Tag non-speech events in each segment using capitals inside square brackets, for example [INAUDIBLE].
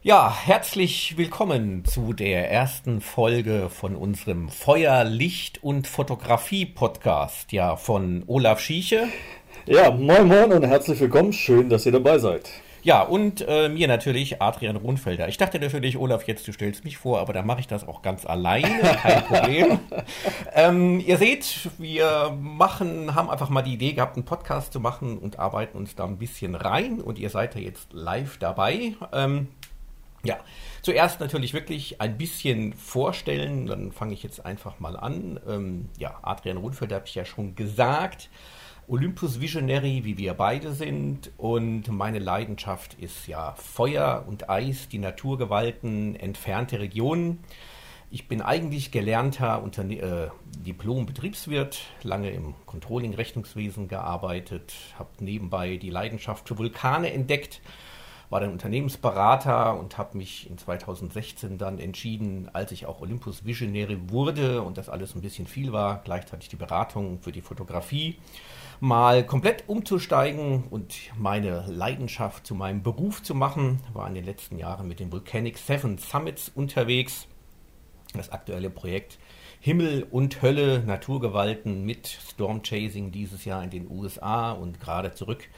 Ja, herzlich willkommen zu der ersten Folge von unserem Feuer, Licht und Fotografie Podcast, ja, von Olaf Schieche. Ja, moin moin und herzlich willkommen, schön, dass ihr dabei seid. Ja, und äh, mir natürlich Adrian Rundfelder. Ich dachte natürlich, Olaf, jetzt du stellst mich vor, aber dann mache ich das auch ganz alleine, kein Problem. [LAUGHS] ähm, ihr seht, wir machen, haben einfach mal die Idee gehabt, einen Podcast zu machen und arbeiten uns da ein bisschen rein und ihr seid ja jetzt live dabei. Ähm, ja, zuerst natürlich wirklich ein bisschen vorstellen, dann fange ich jetzt einfach mal an. Ähm, ja, Adrian Rundfelder habe ich ja schon gesagt. Olympus Visionary, wie wir beide sind. Und meine Leidenschaft ist ja Feuer und Eis, die Naturgewalten, entfernte Regionen. Ich bin eigentlich gelernter äh, Diplom-Betriebswirt, lange im Controlling-Rechnungswesen gearbeitet, habe nebenbei die Leidenschaft für Vulkane entdeckt, war dann Unternehmensberater und habe mich in 2016 dann entschieden, als ich auch Olympus Visionary wurde und das alles ein bisschen viel war, gleichzeitig die Beratung für die Fotografie mal komplett umzusteigen und meine Leidenschaft zu meinem Beruf zu machen. War in den letzten Jahren mit den Volcanic Seven Summits unterwegs. Das aktuelle Projekt Himmel und Hölle, Naturgewalten mit Storm Chasing dieses Jahr in den USA und gerade zurück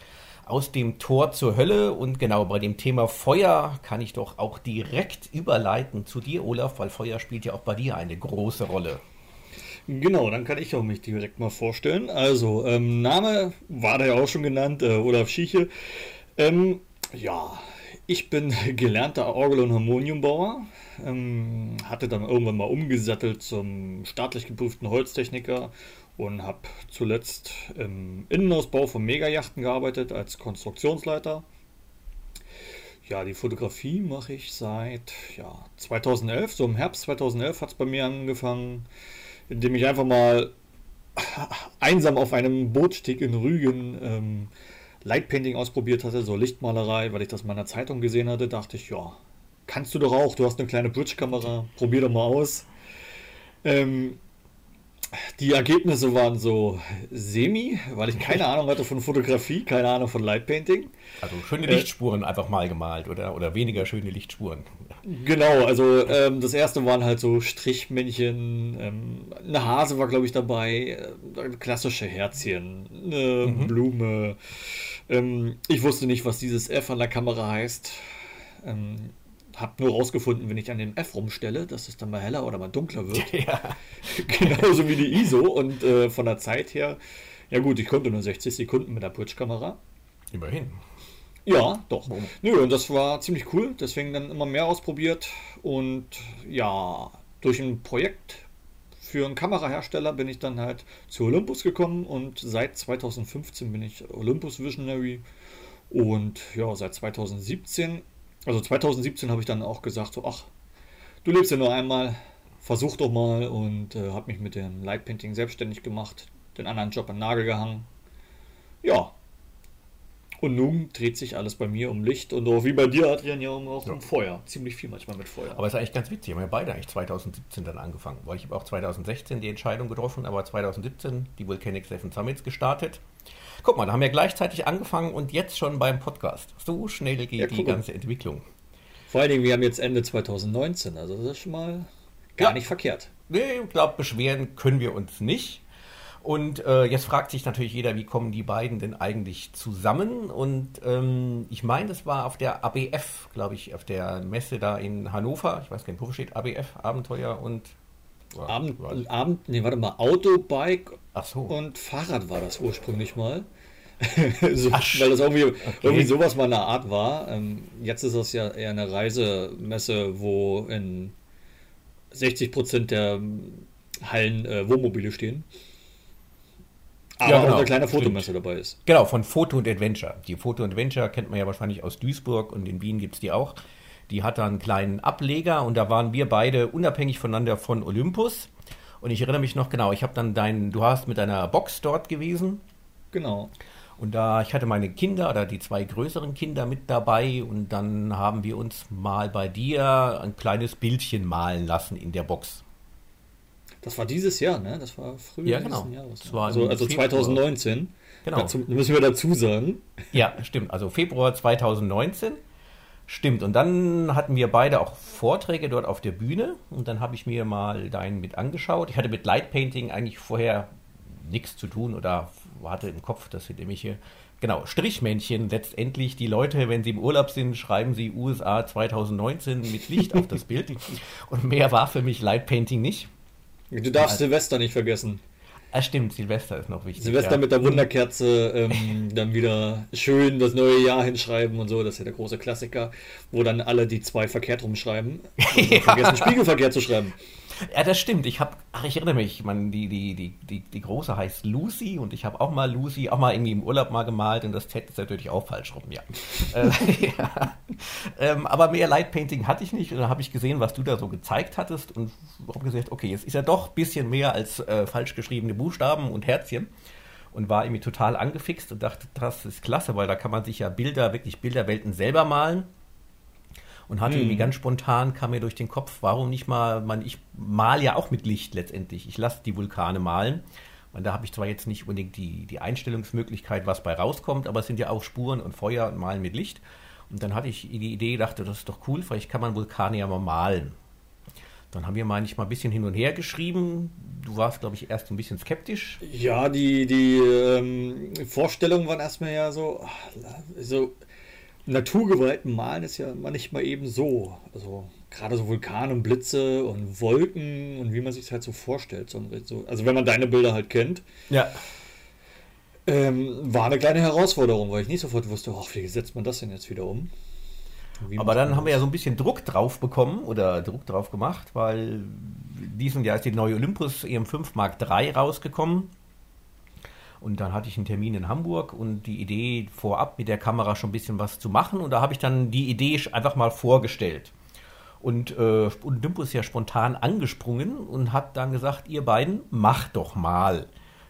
aus dem Tor zur Hölle. Und genau bei dem Thema Feuer kann ich doch auch direkt überleiten zu dir, Olaf, weil Feuer spielt ja auch bei dir eine große Rolle. Genau, dann kann ich auch mich direkt mal vorstellen. Also, ähm, Name war da ja auch schon genannt, äh, Olaf Schieche. Ähm, ja, ich bin [LAUGHS] gelernter Orgel- und Harmoniumbauer, ähm, hatte dann irgendwann mal umgesattelt zum staatlich geprüften Holztechniker und habe zuletzt im Innenausbau von Megajachten gearbeitet als Konstruktionsleiter. Ja, die Fotografie mache ich seit ja, 2011, so im Herbst 2011 hat es bei mir angefangen indem ich einfach mal [LAUGHS] einsam auf einem Bootsteg in Rügen ähm, Lightpainting ausprobiert hatte, so Lichtmalerei, weil ich das in meiner Zeitung gesehen hatte, dachte ich, ja, kannst du doch auch, du hast eine kleine Bridge-Kamera, probier doch mal aus. Ähm, die Ergebnisse waren so semi, weil ich keine Ahnung hatte von Fotografie, keine Ahnung von Lightpainting. Also schöne äh, Lichtspuren äh, einfach mal gemalt oder, oder weniger schöne Lichtspuren. Genau, also ähm, das erste waren halt so Strichmännchen, ähm, eine Hase war glaube ich dabei, äh, klassische Herzchen, eine mhm. Blume. Ähm, ich wusste nicht, was dieses F an der Kamera heißt. Ähm, hab nur rausgefunden, wenn ich an dem F rumstelle, dass es dann mal heller oder mal dunkler wird. [LAUGHS] Ja. [LAUGHS] Genauso wie die ISO. Und äh, von der Zeit her, ja gut, ich konnte nur 60 Sekunden mit der Bridge-Kamera. Immerhin. Ja, doch. Warum? Nö, und das war ziemlich cool. Deswegen dann immer mehr ausprobiert. Und ja, durch ein Projekt für einen Kamerahersteller bin ich dann halt zu Olympus gekommen und seit 2015 bin ich Olympus Visionary. Und ja, seit 2017 also 2017 habe ich dann auch gesagt, so, ach, du lebst ja nur einmal, versuch doch mal und äh, habe mich mit dem Lightpainting selbstständig gemacht, den anderen Job an den Nagel gehangen. Ja. Und nun dreht sich alles bei mir um Licht und auch wie bei dir, Adrian, ja auch ja. um Feuer. Ziemlich viel manchmal mit Feuer. Aber es ist eigentlich ganz witzig. Wir haben ja beide eigentlich 2017 dann angefangen, weil ich habe auch 2016 die Entscheidung getroffen, aber 2017 die Volcanic Seven Summits gestartet. Guck mal, da haben wir gleichzeitig angefangen und jetzt schon beim Podcast. So schnell geht ja, die ganze Entwicklung. Vor allen Dingen, wir haben jetzt Ende 2019, also das ist schon mal gar ja. nicht verkehrt. Nee, ich glaube, beschweren können wir uns nicht. Und äh, jetzt fragt sich natürlich jeder, wie kommen die beiden denn eigentlich zusammen? Und ähm, ich meine, das war auf der ABF, glaube ich, auf der Messe da in Hannover. Ich weiß gar nicht, wo steht ABF, Abenteuer und Abend, Abend, nee, warte mal, Autobike so. und Fahrrad war das ursprünglich mal. [LAUGHS] so, Ach, weil das irgendwie, okay. irgendwie sowas mal eine Art war. Ähm, jetzt ist das ja eher eine Reisemesse, wo in 60 Prozent der Hallen äh, Wohnmobile stehen. Aber ja, genau. auch eine kleine Fotomesse dabei ist. Genau, von Foto und Adventure. Die Foto und Adventure kennt man ja wahrscheinlich aus Duisburg und in Wien gibt es die auch. Die hat da einen kleinen Ableger und da waren wir beide unabhängig voneinander von Olympus. Und ich erinnere mich noch genau, ich habe dann deinen, du hast mit deiner Box dort gewesen. Genau. Und da, ich hatte meine Kinder oder die zwei größeren Kinder mit dabei und dann haben wir uns mal bei dir ein kleines Bildchen malen lassen in der Box. Das war dieses Jahr, ne? Das war früher ja, genau. Jahres. Ne? Also, also 2019. Genau. Dazu müssen wir dazu sagen. Ja, stimmt. Also Februar 2019 Stimmt, und dann hatten wir beide auch Vorträge dort auf der Bühne und dann habe ich mir mal deinen mit angeschaut. Ich hatte mit Light Painting eigentlich vorher nichts zu tun oder hatte im Kopf, das sind nämlich genau, Strichmännchen letztendlich. Die Leute, wenn sie im Urlaub sind, schreiben sie USA 2019 mit Licht auf das Bild. [LAUGHS] Und mehr war für mich Light Painting nicht. Du darfst also, Silvester nicht vergessen. Ah, stimmt, Silvester ist noch wichtig. Silvester ja. mit der Wunderkerze, ähm, dann wieder schön das neue Jahr hinschreiben und so, das ist ja der große Klassiker, wo dann alle die zwei verkehrt rumschreiben. ja. [LAUGHS] Vergessen, Spiegelverkehr zu schreiben. Ja, das stimmt. Ich habe, ach, ich erinnere mich, man, die, die, die, die, die große heißt Lucy und ich habe auch mal Lucy, auch mal irgendwie im Urlaub mal gemalt und das Z ist natürlich auch falsch rum, ja. [LAUGHS] äh, ja. Ähm, aber mehr Lightpainting hatte ich nicht und dann habe ich gesehen, was du da so gezeigt hattest und habe gesagt, okay, jetzt ist ja doch ein bisschen mehr als äh, falsch geschriebene Buchstaben und Herzchen und war irgendwie total angefixt und dachte, das ist klasse, weil da kann man sich ja Bilder, wirklich Bilderwelten selber malen und hatte hm. irgendwie ganz spontan, kam mir durch den Kopf, warum nicht mal, man, ich mal ja auch mit Licht letztendlich. Ich lasse die Vulkane malen. Und da habe ich zwar jetzt nicht unbedingt die, die Einstellungsmöglichkeit, was bei rauskommt, aber es sind ja auch Spuren und Feuer und Malen mit Licht. Und dann hatte ich die Idee, dachte, das ist doch cool, vielleicht kann man Vulkane ja mal malen. Dann haben wir manchmal ein bisschen hin und her geschrieben. Du warst, glaube ich, erst ein bisschen skeptisch. Ja, die, die ähm, Vorstellungen waren erstmal ja so, so Naturgewalten malen ist ja manchmal eben so. Also gerade so Vulkane und Blitze und Wolken und wie man sich halt so vorstellt. also wenn man deine Bilder halt kennt. Ja. Ähm, war eine kleine Herausforderung, weil ich nicht sofort wusste, ach, wie setzt man das denn jetzt wieder um? Aber dann haben wir ja so ein bisschen Druck drauf bekommen oder Druck drauf gemacht, weil diesen Jahr ist die neue Olympus EM5 Mark III rausgekommen. Und dann hatte ich einen Termin in Hamburg und die Idee vorab mit der Kamera schon ein bisschen was zu machen. Und da habe ich dann die Idee einfach mal vorgestellt. Und äh, Olympus ist ja spontan angesprungen und hat dann gesagt, ihr beiden, macht doch mal.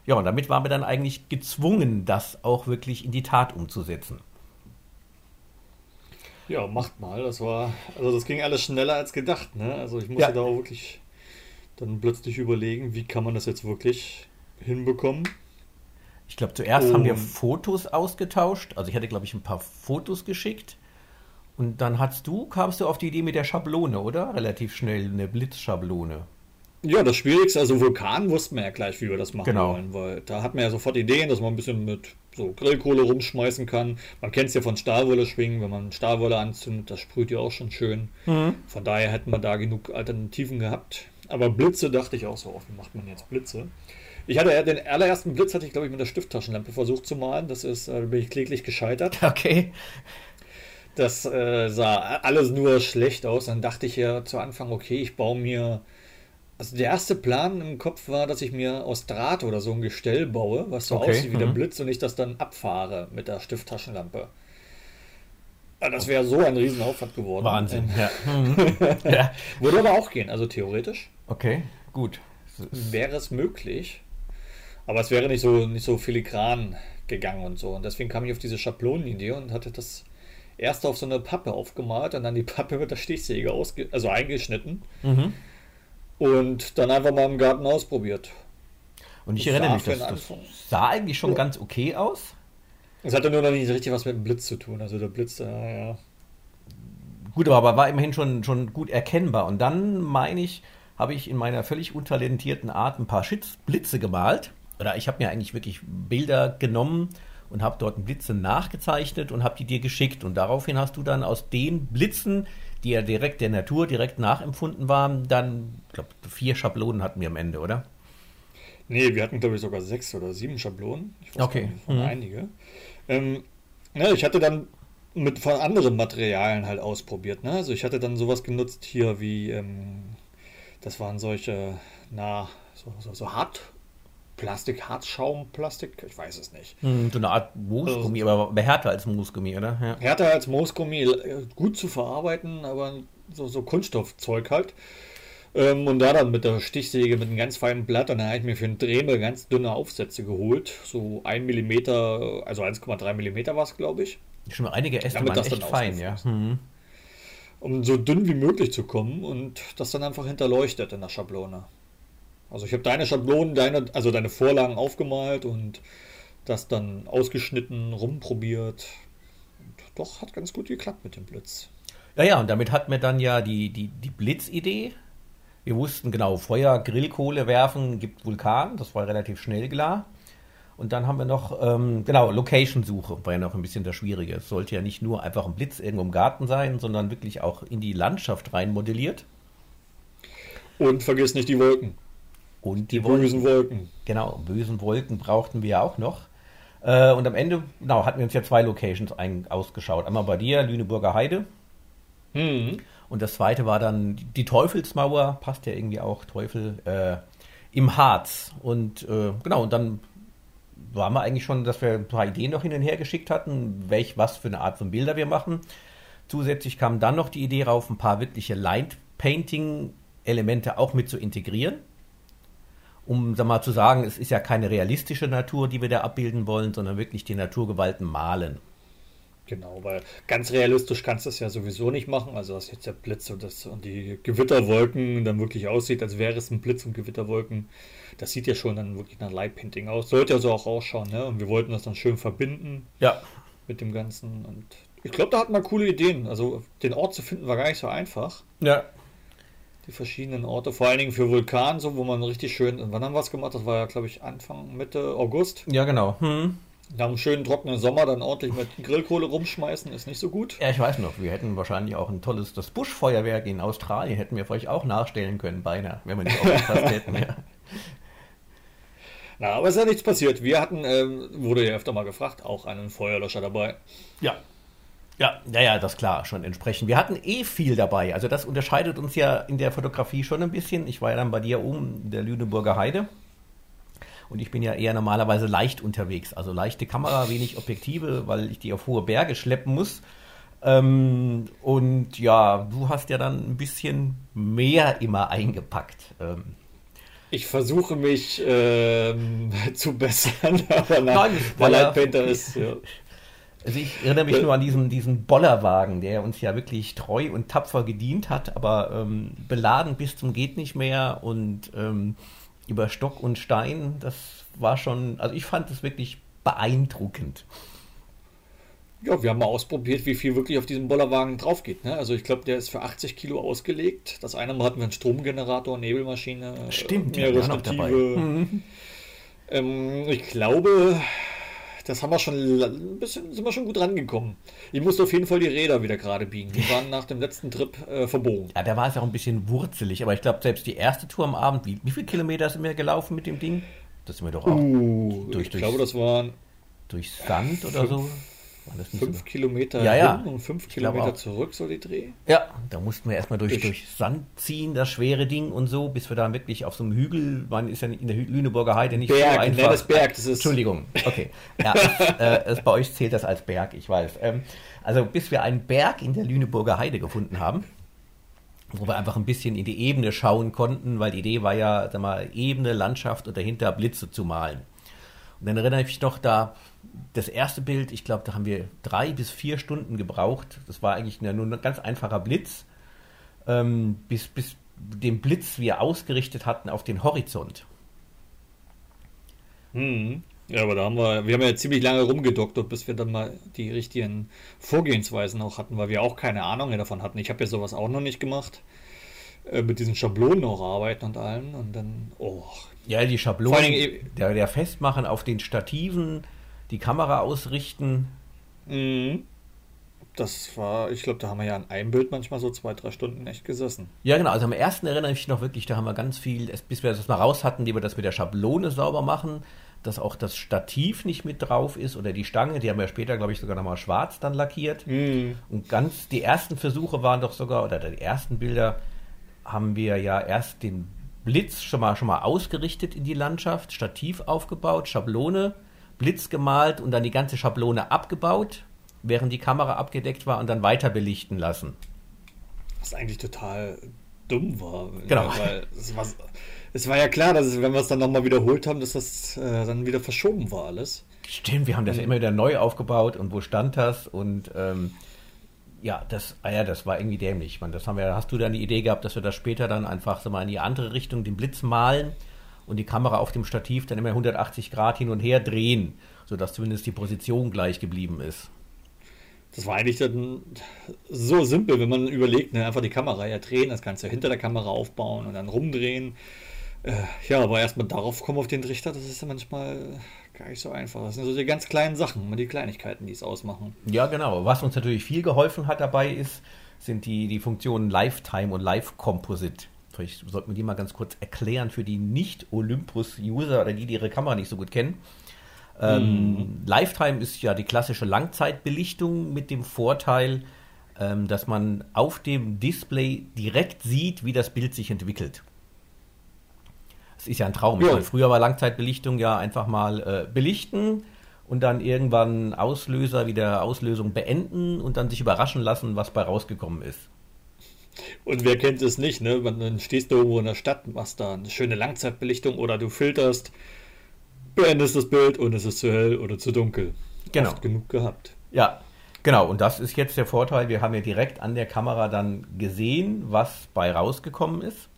Ja, und damit waren wir dann eigentlich gezwungen, das auch wirklich in die Tat umzusetzen. Ja, macht mal. Das war, also das ging alles schneller als gedacht, ne? Also ich musste ja. da auch wirklich dann plötzlich überlegen, wie kann man das jetzt wirklich hinbekommen. Ich glaube, zuerst oh. haben wir Fotos ausgetauscht. Also ich hatte, glaube ich, ein paar Fotos geschickt. Und dann hast du, kamst du auf die Idee mit der Schablone, oder? Relativ schnell eine Blitzschablone. Ja, das Schwierigste, also Vulkan wussten wir ja gleich, wie wir das machen genau. wollen, weil da hat man ja sofort Ideen, dass man ein bisschen mit so Grillkohle rumschmeißen kann. Man kennt es ja von Stahlwolle schwingen, wenn man Stahlwolle anzündet, das sprüht ja auch schon schön. Mhm. Von daher hätten wir da genug Alternativen gehabt. Aber Blitze dachte ich auch so, wie macht man jetzt Blitze? Ich hatte den allerersten Blitz hatte ich, glaube ich, mit der Stifttaschenlampe versucht zu malen. Das ist, äh, bin ich kläglich gescheitert. [LAUGHS] Okay. Das äh, sah alles nur schlecht aus. Dann dachte ich ja zu Anfang, okay, ich baue mir. Also der erste Plan im Kopf war, dass ich mir aus Draht oder so ein Gestell baue, was so okay. aussieht wie der mhm. Blitz und ich das dann abfahre mit der Stifttaschenlampe. Das wäre so ein Riesenaufwand geworden. Wahnsinn, ja. [LAUGHS] ja. Würde aber auch gehen, also theoretisch. Okay, gut. Wäre es möglich. Aber es wäre nicht so, nicht so filigran gegangen und so. Und deswegen kam ich auf diese Schablonenidee und hatte das erst auf so eine Pappe aufgemalt und dann die Pappe mit der Stichsäge ausge also eingeschnitten. Mhm. Und dann einfach mal im Garten ausprobiert. Und ich das erinnere mich, das, das sah eigentlich schon ja. ganz okay aus. Es hatte nur noch nicht richtig was mit dem Blitz zu tun. Also der Blitz, äh, ja. Gut, aber war immerhin schon, schon gut erkennbar. Und dann, meine ich, habe ich in meiner völlig untalentierten Art ein paar Blitze gemalt oder ich habe mir eigentlich wirklich Bilder genommen und habe dort Blitze nachgezeichnet und habe die dir geschickt. Und daraufhin hast du dann aus den Blitzen, die ja direkt der Natur direkt nachempfunden waren, dann, ich glaube, vier Schablonen hatten wir am Ende, oder? Nee, wir hatten, glaube ich, sogar sechs oder sieben Schablonen. Ich weiß okay. Nicht, mhm. einige. Ähm, ja, ich hatte dann mit von anderen Materialien halt ausprobiert. Ne? Also ich hatte dann sowas genutzt hier wie, ähm, das waren solche, na, so, so, so hart Plastik, Hartschaumplastik, ich weiß es nicht. Hm, so eine Art Moosgummi, also, aber härter als Moosgummi, oder? Ja. Härter als Moosgummi, äh, gut zu verarbeiten, aber so, so Kunststoffzeug halt. Ähm, und da dann mit der Stichsäge mit einem ganz feinen Blatt, und dann habe ich mir für einen Dremel ganz dünne Aufsätze geholt. So 1 mm, also 1,3 mm war es, glaube ich. Schon mal einige Äste waren echt fein, ja. Mhm. Um so dünn wie möglich zu kommen und das dann einfach hinterleuchtet in der Schablone. Also ich habe deine Schablonen, deine, also deine Vorlagen aufgemalt und das dann ausgeschnitten, rumprobiert. Und doch, hat ganz gut geklappt mit dem Blitz. Naja, und damit hatten wir dann ja die, die, die Blitzidee. Wir wussten genau, Feuer, Grillkohle werfen gibt Vulkan, das war relativ schnell klar. Und dann haben wir noch, ähm, genau, Location-Suche war ja noch ein bisschen das Schwierige. Es sollte ja nicht nur einfach ein Blitz irgendwo im Garten sein, sondern wirklich auch in die Landschaft rein modelliert. Und vergiss nicht die Wolken. Und die, die bösen Wolken. Genau, bösen Wolken brauchten wir auch noch. Äh, und am Ende, genau, hatten wir uns ja zwei Locations ein, ausgeschaut. Einmal bei dir, Lüneburger Heide. Mhm. Und das zweite war dann die Teufelsmauer, passt ja irgendwie auch, Teufel, äh, im Harz. Und äh, genau, und dann waren wir eigentlich schon, dass wir ein paar Ideen noch hin und her geschickt hatten, welch, was für eine Art von Bilder wir machen. Zusätzlich kam dann noch die Idee rauf, ein paar wirkliche Line-Painting-Elemente auch mit zu integrieren. Um sag mal, zu sagen, es ist ja keine realistische Natur, die wir da abbilden wollen, sondern wirklich die Naturgewalten malen. Genau, weil ganz realistisch kannst du es ja sowieso nicht machen. Also, dass jetzt der Blitz und, das, und die Gewitterwolken dann wirklich aussieht, als wäre es ein Blitz und Gewitterwolken. Das sieht ja schon dann wirklich nach Light Painting aus. Sollte ja so auch ausschauen, ne? Und wir wollten das dann schön verbinden. Ja. Mit dem Ganzen. Und ich glaube, da hatten wir coole Ideen. Also, den Ort zu finden war gar nicht so einfach. Ja. Die verschiedenen Orte, vor allen Dingen für Vulkan, so wo man richtig schön. Wann haben wir es gemacht? Das war ja, glaube ich, Anfang, Mitte August. Ja, genau. Hm. Nach einem schönen trockenen Sommer dann ordentlich mit Grillkohle rumschmeißen, ist nicht so gut. Ja, ich weiß noch, wir hätten wahrscheinlich auch ein tolles, das Buschfeuerwerk in Australien hätten wir vielleicht auch nachstellen können, beinahe, wenn wir nicht [LAUGHS] aufgepasst hätten. Ja. Na, aber es ist ja nichts passiert. Wir hatten, ähm, wurde ja öfter mal gefragt, auch einen Feuerlöscher dabei. Ja. Ja, ja, ja, das klar, schon entsprechend. Wir hatten eh viel dabei. Also das unterscheidet uns ja in der Fotografie schon ein bisschen. Ich war ja dann bei dir oben in der Lüneburger Heide. Und ich bin ja eher normalerweise leicht unterwegs. Also leichte Kamera, wenig Objektive, weil ich die auf hohe Berge schleppen muss. Ähm, und ja, du hast ja dann ein bisschen mehr immer eingepackt. Ähm, ich versuche mich ähm, [LAUGHS] zu bessern, [LAUGHS] aber nein, weil Light Painter ist. Ja. Also ich erinnere mich nur an diesen, diesen Bollerwagen, der uns ja wirklich treu und tapfer gedient hat, aber ähm, beladen bis zum geht nicht mehr und ähm, über Stock und Stein, das war schon, also ich fand es wirklich beeindruckend. Ja, wir haben mal ausprobiert, wie viel wirklich auf diesem Bollerwagen drauf geht. Ne? Also ich glaube, der ist für 80 Kilo ausgelegt. Das eine Mal hatten wir einen Stromgenerator, Nebelmaschine, Stimmt, mehrere Stative. Mhm. Ähm, ich glaube, das haben wir schon ein bisschen, sind wir schon gut rangekommen. Ich musste auf jeden Fall die Räder wieder gerade biegen. Die waren nach dem letzten Trip äh, verbogen. Ja, da war es auch ein bisschen wurzelig, aber ich glaube, selbst die erste Tour am Abend, wie, wie viele Kilometer sind wir gelaufen mit dem Ding? Das sind wir doch auch uh, durch, Ich durch, glaube, das waren durch Sand oder so. Fünf so Kilometer ja, ja. hin und fünf ich Kilometer zurück, so die Dreh. Ja, da mussten wir erstmal durch, durch Sand ziehen, das schwere Ding und so, bis wir da wirklich auf so einem Hügel, man ist ja in der Lüneburger Heide nicht Berg, so einfach. Das Berg, das ist Entschuldigung, okay. Ja, es, äh, es, bei euch zählt das als Berg, ich weiß. Ähm, also bis wir einen Berg in der Lüneburger Heide gefunden haben, wo wir einfach ein bisschen in die Ebene schauen konnten, weil die Idee war ja, sag mal, Ebene, Landschaft und dahinter Blitze zu malen. Und dann erinnere ich mich noch, da das erste Bild, ich glaube, da haben wir drei bis vier Stunden gebraucht. Das war eigentlich nur ein ganz einfacher Blitz, ähm, bis, bis den Blitz wir ausgerichtet hatten auf den Horizont. Hm. Ja, aber da haben wir, wir haben ja ziemlich lange rumgedoktert, bis wir dann mal die richtigen Vorgehensweisen auch hatten, weil wir auch keine Ahnung davon hatten. Ich habe ja sowas auch noch nicht gemacht. Äh, mit diesen Schablonen auch arbeiten und allem. Und dann, oh. Ja, die Schablonen, der, der Festmachen auf den Stativen, die Kamera ausrichten. Mhm. Das war, ich glaube, da haben wir ja an einem Bild manchmal so zwei, drei Stunden echt gesessen. Ja, genau. Also am ersten erinnere ich mich noch wirklich, da haben wir ganz viel, bis wir das mal raus hatten, die wir das mit der Schablone sauber machen, dass auch das Stativ nicht mit drauf ist oder die Stange, die haben wir später, glaube ich, sogar nochmal schwarz dann lackiert. Mhm. Und ganz, die ersten Versuche waren doch sogar, oder die ersten Bilder haben wir ja erst den Blitz schon mal, schon mal ausgerichtet in die Landschaft, Stativ aufgebaut, Schablone Blitz gemalt und dann die ganze Schablone abgebaut, während die Kamera abgedeckt war und dann weiter belichten lassen. Was eigentlich total dumm war. Genau. Weil es war, es war ja klar, dass es, wenn wir es dann nochmal wiederholt haben, dass das äh, dann wieder verschoben war alles. Stimmt, wir haben das ja immer wieder neu aufgebaut und wo stand das und ähm, ja, das, ah ja, das war irgendwie dämlich. Man, das haben wir, hast du dann die Idee gehabt, dass wir das später dann einfach so mal in die andere Richtung den Blitz malen und die Kamera auf dem Stativ dann immer 180 Grad hin und her drehen, sodass zumindest die Position gleich geblieben ist. das war eigentlich dann so simpel, wenn man überlegt, ne? einfach die Kamera ja drehen, das Ganze hinter der Kamera aufbauen und dann rumdrehen. Äh, ja, aber erstmal darauf kommen auf den Trichter, das ist ja manchmal gar nicht so einfach. Das sind so die ganz kleinen Sachen, die Kleinigkeiten, die es ausmachen. Ja, genau. Was uns natürlich viel geholfen hat dabei ist, sind die, die Funktionen Lifetime und Live Composite. Vielleicht sollten wir die mal ganz kurz erklären für die Nicht-Olympus-User oder die, die ihre Kamera nicht so gut kennen. Ähm, mhm. Lifetime ist ja die klassische Langzeitbelichtung mit dem Vorteil, ähm, dass man auf dem Display direkt sieht, wie das Bild sich entwickelt. Das ist ja ein Traum. Ja. Früher war Langzeitbelichtung ja einfach mal äh, belichten und dann irgendwann Auslöser wieder Auslösung beenden und dann sich überraschen lassen, was bei rausgekommen ist. Und wer kennt es nicht, ne? Dann stehst du irgendwo in der Stadt, machst da eine schöne Langzeitbelichtung oder du filterst beendest das Bild und es ist zu hell oder zu dunkel. Genau. Oft genug gehabt. Ja, genau. Und das ist jetzt der Vorteil. Wir haben ja direkt an der Kamera dann gesehen, was bei rausgekommen ist.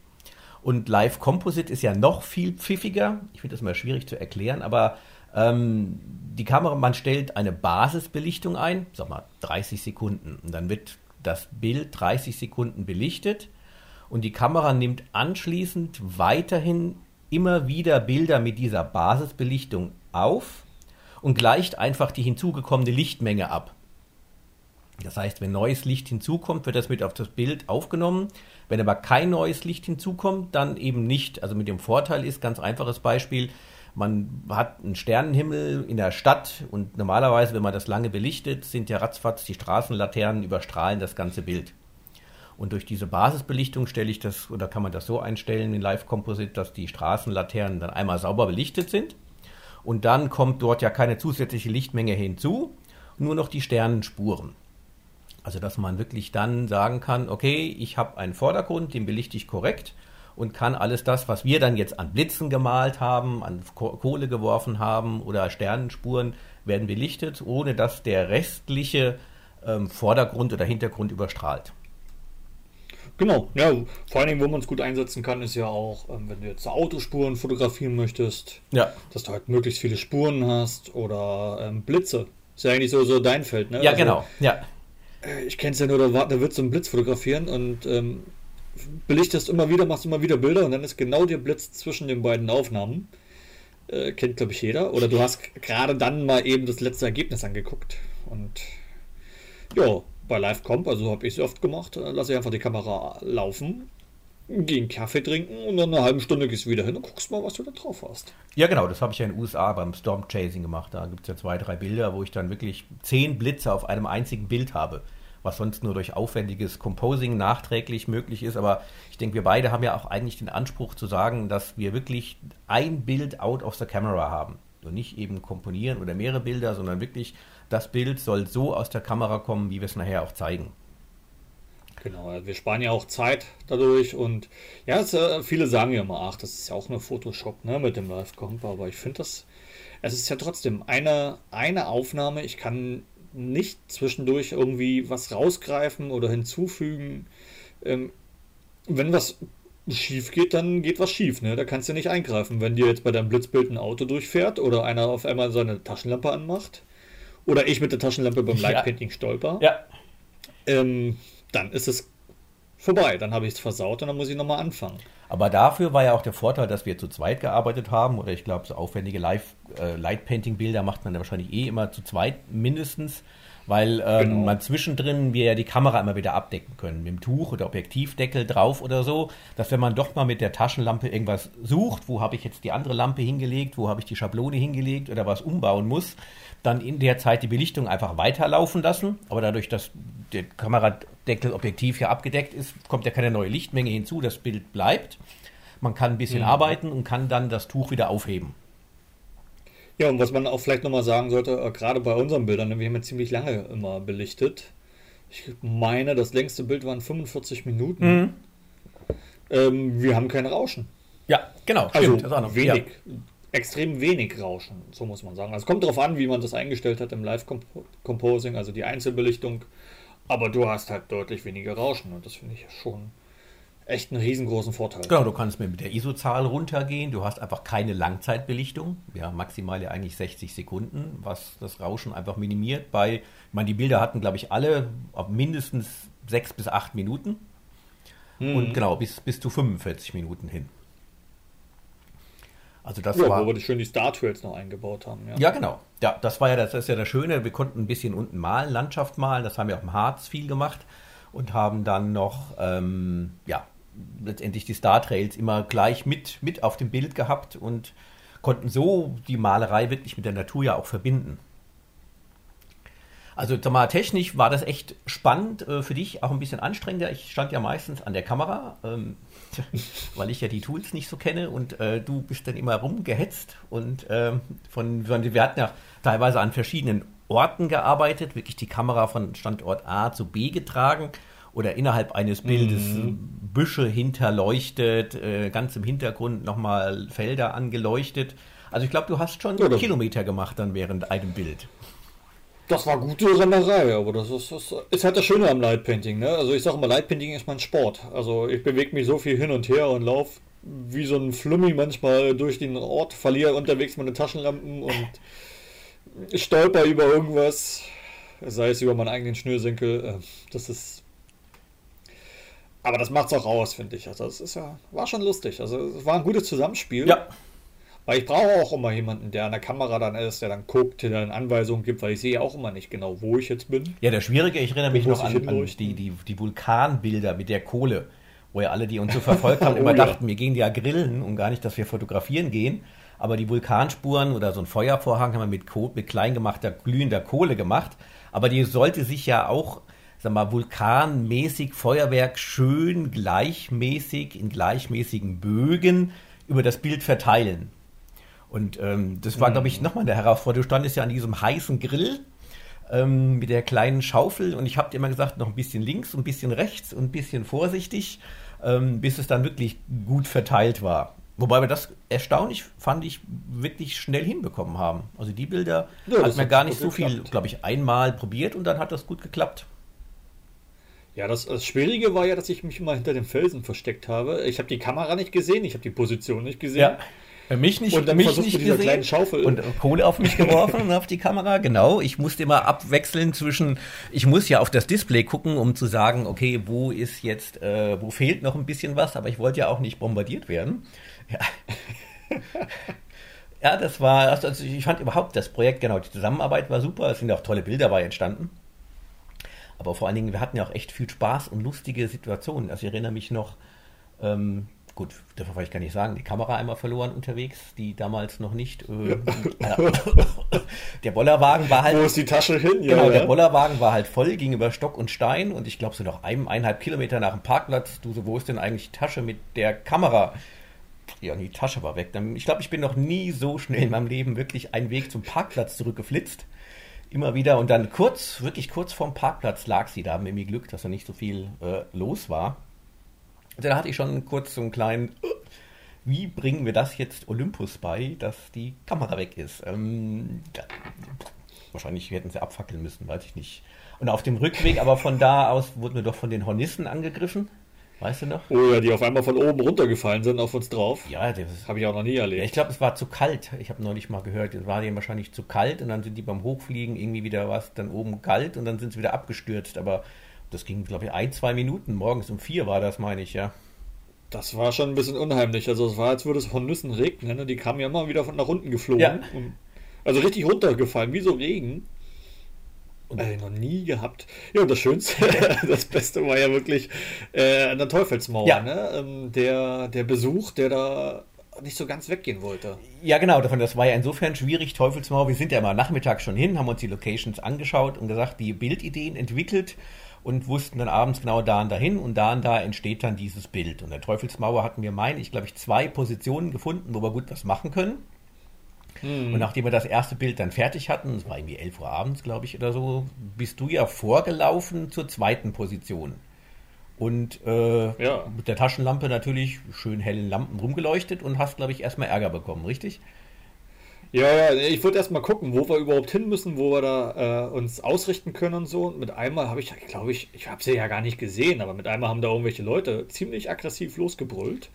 Und Live Composite ist ja noch viel pfiffiger. Ich finde das mal schwierig zu erklären, aber ähm, die Kamera, man stellt eine Basisbelichtung ein, sag mal 30 Sekunden. Und dann wird das Bild 30 Sekunden belichtet. Und die Kamera nimmt anschließend weiterhin immer wieder Bilder mit dieser Basisbelichtung auf und gleicht einfach die hinzugekommene Lichtmenge ab. Das heißt, wenn neues Licht hinzukommt, wird das mit auf das Bild aufgenommen. Wenn aber kein neues Licht hinzukommt, dann eben nicht. Also mit dem Vorteil ist, ganz einfaches Beispiel, man hat einen Sternenhimmel in der Stadt und normalerweise, wenn man das lange belichtet, sind ja ratzfatz die Straßenlaternen überstrahlen das ganze Bild. Und durch diese Basisbelichtung stelle ich das, oder kann man das so einstellen in Live Composite, dass die Straßenlaternen dann einmal sauber belichtet sind. Und dann kommt dort ja keine zusätzliche Lichtmenge hinzu, nur noch die Sternenspuren. Also dass man wirklich dann sagen kann, okay, ich habe einen Vordergrund, den belichte ich korrekt und kann alles das, was wir dann jetzt an Blitzen gemalt haben, an Kohle geworfen haben oder Sternenspuren, werden belichtet, ohne dass der restliche ähm, Vordergrund oder Hintergrund überstrahlt. Genau, ja, vor allen Dingen, wo man es gut einsetzen kann, ist ja auch, ähm, wenn du jetzt Autospuren fotografieren möchtest, ja. dass du halt möglichst viele Spuren hast oder ähm, Blitze. Ist ja eigentlich so, so dein Feld, ne? Ja, also, genau, ja. Äh, ich kenne es ja nur, da, da wird so ein Blitz fotografieren und ähm, belichtest immer wieder, machst immer wieder Bilder und dann ist genau der Blitz zwischen den beiden Aufnahmen. Äh, kennt, glaube ich, jeder. Oder du hast gerade dann mal eben das letzte Ergebnis angeguckt und ja, bei Live-Comp, also habe ich es oft gemacht, lasse ich einfach die Kamera laufen, gehe einen Kaffee trinken und dann eine halbe Stunde gehst du wieder hin und guckst mal, was du da drauf hast. Ja, genau, das habe ich ja in den USA beim Storm Chasing gemacht. Da gibt es ja zwei, drei Bilder, wo ich dann wirklich zehn Blitze auf einem einzigen Bild habe, was sonst nur durch aufwendiges Composing nachträglich möglich ist. Aber ich denke, wir beide haben ja auch eigentlich den Anspruch zu sagen, dass wir wirklich ein Bild out of the camera haben. Und nicht eben komponieren oder mehrere Bilder, sondern wirklich das Bild soll so aus der Kamera kommen, wie wir es nachher auch zeigen. Genau, wir sparen ja auch Zeit dadurch und ja, es, äh, viele sagen ja immer, ach, das ist ja auch nur Photoshop ne, mit dem Live-Comp, aber ich finde das, es ist ja trotzdem eine, eine Aufnahme, ich kann nicht zwischendurch irgendwie was rausgreifen oder hinzufügen. Ähm, wenn was schief geht, dann geht was schief, ne? Da kannst du nicht eingreifen. Wenn dir jetzt bei deinem Blitzbild ein Auto durchfährt oder einer auf einmal seine Taschenlampe anmacht, oder ich mit der Taschenlampe beim Lightpainting ja. stolper, ja. Ähm, dann ist es vorbei. Dann habe ich es versaut und dann muss ich nochmal anfangen. Aber dafür war ja auch der Vorteil, dass wir zu zweit gearbeitet haben. Oder ich glaube, so aufwendige Live, äh, Lightpainting-Bilder macht man ja wahrscheinlich eh immer zu zweit mindestens weil ähm, genau. man zwischendrin wir ja die Kamera immer wieder abdecken können, mit dem Tuch oder Objektivdeckel drauf oder so, dass wenn man doch mal mit der Taschenlampe irgendwas sucht, wo habe ich jetzt die andere Lampe hingelegt, wo habe ich die Schablone hingelegt oder was umbauen muss, dann in der Zeit die Belichtung einfach weiterlaufen lassen, aber dadurch, dass der Kameradeckel Objektiv ja abgedeckt ist, kommt ja keine neue Lichtmenge hinzu, das Bild bleibt. Man kann ein bisschen mhm. arbeiten und kann dann das Tuch wieder aufheben. Ja, und was man auch vielleicht nochmal sagen sollte, äh, gerade bei unseren Bildern, ne, wir haben ja ziemlich lange immer belichtet. Ich meine, das längste Bild waren 45 Minuten. Mhm. Ähm, wir haben kein Rauschen. Ja, genau. Also stimmt, wenig, ja. extrem wenig Rauschen, so muss man sagen. Also es kommt darauf an, wie man das eingestellt hat im Live-Composing, also die Einzelbelichtung. Aber du hast halt deutlich weniger Rauschen und das finde ich schon echt einen riesengroßen Vorteil. Genau, du kannst mit der ISO-Zahl runtergehen. Du hast einfach keine Langzeitbelichtung. Ja, maximal ja eigentlich 60 Sekunden, was das Rauschen einfach minimiert. Bei, ich meine, die Bilder hatten, glaube ich, alle auf mindestens sechs bis acht Minuten. Mhm. Und genau, bis, bis zu 45 Minuten hin. Also das ja, war, wo wir schön die Star Trails noch eingebaut haben. Ja. ja, genau. Ja, das war ja das, ist ja das Schöne. Wir konnten ein bisschen unten malen, Landschaft malen. Das haben wir auf dem Harz viel gemacht und haben dann noch ähm, ja letztendlich die Star Trails immer gleich mit mit auf dem Bild gehabt und konnten so die Malerei wirklich mit der Natur ja auch verbinden. Also sag mal, technisch war das echt spannend äh, für dich, auch ein bisschen anstrengender. Ich stand ja meistens an der Kamera, ähm, weil ich ja die Tools nicht so kenne und äh, du bist dann immer rumgehetzt und äh, von, von, wir hatten ja teilweise an verschiedenen Orten gearbeitet, wirklich die Kamera von Standort A zu B getragen oder innerhalb eines Bildes mhm. Büsche hinterleuchtet, äh, ganz im Hintergrund nochmal Felder angeleuchtet. Also ich glaube, du hast schon ja, Kilometer gemacht dann während einem Bild. Das war gute Rennerei, aber das ist, das ist halt das Schöne am Lightpainting. Ne? Also ich sage immer, Lightpainting ist mein Sport. Also ich bewege mich so viel hin und her und laufe wie so ein Flummi manchmal durch den Ort, verliere unterwegs meine Taschenlampen und [LAUGHS] stolper über irgendwas, sei es über meinen eigenen Schnürsenkel. Äh, das ist. Aber das macht's auch raus, finde ich. Also es ist ja, war schon lustig. Also es war ein gutes Zusammenspiel. Ja. Weil ich brauche auch immer jemanden, der an der Kamera dann ist, der dann guckt, der dann Anweisungen gibt, weil ich sehe auch immer nicht genau, wo ich jetzt bin. Ja, der Schwierige, ich erinnere mich noch an, an die, die, die Vulkanbilder mit der Kohle, wo ja alle, die uns so verfolgt [LAUGHS] haben, oh, immer ja. dachten, wir gehen ja grillen und gar nicht, dass wir fotografieren gehen. Aber die Vulkanspuren oder so ein Feuervorhang haben wir mit, mit klein gemachter, glühender Kohle gemacht. Aber die sollte sich ja auch sag mal, vulkanmäßig, Feuerwerk schön gleichmäßig in gleichmäßigen Bögen über das Bild verteilen. Und ähm, das war, mhm. glaube ich, nochmal eine Herausforderung. Du standest ja an diesem heißen Grill ähm, mit der kleinen Schaufel und ich habe dir immer gesagt, noch ein bisschen links, ein bisschen rechts und ein bisschen vorsichtig, ähm, bis es dann wirklich gut verteilt war. Wobei wir das erstaunlich, fand ich, wirklich schnell hinbekommen haben. Also die Bilder ja, hat man gar nicht so viel, glaube ich, einmal probiert und dann hat das gut geklappt. Ja, das, das, Schwierige war ja, dass ich mich immer hinter dem Felsen versteckt habe. Ich habe die Kamera nicht gesehen, ich habe die Position nicht gesehen. Ja. Mich nicht, und dann mich nicht gesehen Schaufel. und [LAUGHS] Kohle auf mich geworfen und auf die Kamera. Genau, ich musste immer abwechseln zwischen, ich muss ja auf das Display gucken, um zu sagen, okay, wo ist jetzt, äh, wo fehlt noch ein bisschen was, aber ich wollte ja auch nicht bombardiert werden. Ja. [LAUGHS] ja, das war, also, also ich fand überhaupt das Projekt, genau, die Zusammenarbeit war super, es sind auch tolle Bilder dabei entstanden. Aber vor allen Dingen, wir hatten ja auch echt viel Spaß und lustige Situationen. Also ich erinnere mich noch, ähm, gut, darf ich gar nicht sagen, die Kamera einmal verloren unterwegs, die damals noch nicht. Äh, äh, [LAUGHS] der Bollerwagen war halt. Wo ist die Tasche hin? Ja, genau, der Bollerwagen war halt voll, ging über Stock und Stein und ich glaube so noch ein, eineinhalb Kilometer nach dem Parkplatz. Du so, wo ist denn eigentlich die Tasche mit der Kamera? Ja, die Tasche war weg. Ich glaube, ich bin noch nie so schnell in meinem Leben wirklich einen Weg zum Parkplatz zurückgeflitzt. Immer wieder und dann kurz, wirklich kurz vorm Parkplatz lag sie. Da haben wir mir Glück, dass da nicht so viel äh, los war. Da hatte ich schon kurz so einen kleinen, äh, wie bringen wir das jetzt Olympus bei, dass die Kamera weg ist? Ähm, ja, wahrscheinlich hätten sie abfackeln müssen, weiß ich nicht. Und auf dem Rückweg, aber von da aus wurden wir doch von den Hornissen angegriffen. Weißt du noch? Oh ja, die auf einmal von oben runtergefallen sind auf uns drauf. Ja, das habe ich auch noch nie erlebt. Ja, ich glaube, es war zu kalt. Ich habe neulich mal gehört, es war denen wahrscheinlich zu kalt und dann sind die beim Hochfliegen irgendwie wieder was dann oben kalt und dann sind sie wieder abgestürzt. Aber das ging, glaube ich, ein, zwei Minuten. Morgens um vier war das, meine ich, ja. Das war schon ein bisschen unheimlich. Also es war, als würde es von Nüssen regnen. Und die kamen ja immer wieder von nach unten geflogen. Ja. also richtig runtergefallen, wie so Regen. Und äh, noch nie gehabt. Ja, und das Schönste, [LAUGHS] das Beste war ja wirklich äh, an der Teufelsmauer, ja. ne? Ähm, der, der Besuch, der da nicht so ganz weggehen wollte. Ja, genau, davon, das war ja insofern schwierig, Teufelsmauer. Wir sind ja mal nachmittags schon hin, haben uns die Locations angeschaut und gesagt, die Bildideen entwickelt und wussten dann abends genau da und dahin und da und da entsteht dann dieses Bild. Und der Teufelsmauer hatten wir, meine ich, glaube ich, zwei Positionen gefunden, wo wir gut was machen können. Hm. Und nachdem wir das erste Bild dann fertig hatten, es war irgendwie 11 Uhr abends, glaube ich, oder so, bist du ja vorgelaufen zur zweiten Position. Und äh, ja. mit der Taschenlampe natürlich schön hellen Lampen rumgeleuchtet und hast, glaube ich, erstmal Ärger bekommen, richtig? Ja, ja, ich wollte erst mal gucken, wo wir überhaupt hin müssen, wo wir da äh, uns ausrichten können und so. Und mit einmal habe ich, glaube ich, ich habe sie ja gar nicht gesehen, aber mit einmal haben da irgendwelche Leute ziemlich aggressiv losgebrüllt,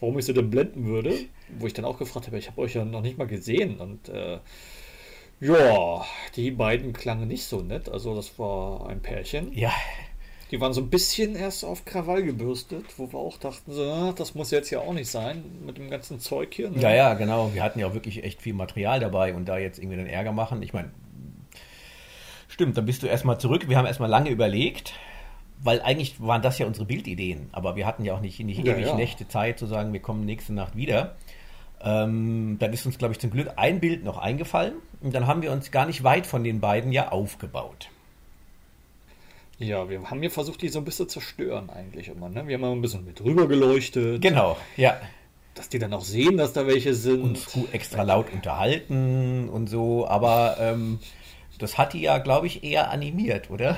warum ich sie denn blenden würde. Wo ich dann auch gefragt habe, ich habe euch ja noch nicht mal gesehen. Und äh, ja, die beiden klangen nicht so nett. Also das war ein Pärchen. Ja. Die waren so ein bisschen erst auf Krawall gebürstet, wo wir auch dachten, so, ah, das muss jetzt ja auch nicht sein mit dem ganzen Zeug hier. Ne? Ja, ja, genau. Wir hatten ja auch wirklich echt viel Material dabei und da jetzt irgendwie den Ärger machen. Ich meine, stimmt, dann bist du erstmal zurück. Wir haben erstmal lange überlegt, weil eigentlich waren das ja unsere Bildideen, aber wir hatten ja auch nicht, nicht Ja, ewig ja. Nächte Zeit zu sagen, wir kommen nächste Nacht wieder. Ähm, dann ist uns, glaube ich, zum Glück ein Bild noch eingefallen und dann haben wir uns gar nicht weit von den beiden ja aufgebaut. Ja, wir haben hier versucht, die so ein bisschen zu zerstören eigentlich immer. Ne? Wir haben mal ein bisschen mit rüber geleuchtet, Genau, ja. dass die dann auch sehen, dass da welche sind. uns extra laut unterhalten und so, aber ähm, das hat die ja, glaube ich, eher animiert, oder?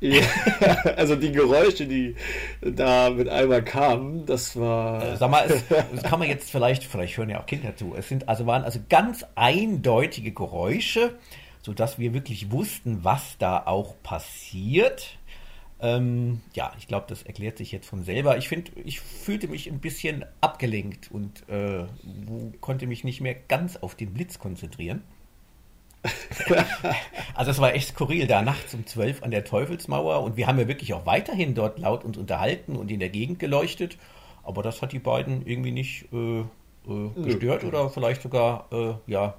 Ja, [LAUGHS] also die Geräusche, die da mit einmal kamen, das war. Äh, Sag mal, es, das kann man jetzt vielleicht, vielleicht hören ja auch Kinder zu. Es sind also waren also ganz eindeutige Geräusche, sodass wir wirklich wussten, was da auch passiert. Ähm, ja, ich glaube, das erklärt sich jetzt von selber. Ich finde, ich fühlte mich ein bisschen abgelenkt und äh, konnte mich nicht mehr ganz auf den Blitz konzentrieren. [LAUGHS] Also es war echt skurril, da nachts um 12 an der Teufelsmauer und wir haben ja wirklich auch weiterhin dort laut uns unterhalten und in der Gegend geleuchtet, aber das hat die beiden irgendwie nicht äh, äh, gestört oder vielleicht sogar äh, ja,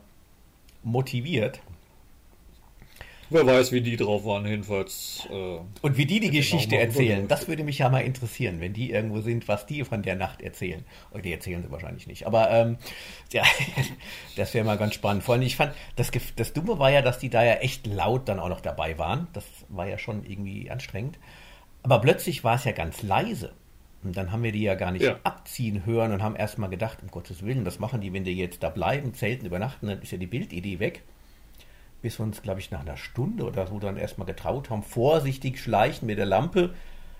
motiviert. Wer weiß, wie die drauf waren, jedenfalls. Äh, Und wie die die Geschichte erzählen, das würde mich ja mal interessieren, wenn die irgendwo sind, was die von der Nacht erzählen. Oder die erzählen sie wahrscheinlich nicht. Aber ähm, [LAUGHS] ja, das wäre mal ganz spannend. Vor allem, ich fand, das, das Dumme war ja, dass die da ja echt laut dann auch noch dabei waren. Das war ja schon irgendwie anstrengend. Aber plötzlich war es ja ganz leise. Und dann haben wir die ja gar nicht Ja. abziehen hören und haben erstmal gedacht, um Gottes Willen, was machen die, wenn die jetzt da bleiben, zelten, übernachten, dann ist ja die Bildidee weg bis wir uns, glaube ich, nach einer Stunde oder so dann erstmal getraut haben, vorsichtig schleichen mit der Lampe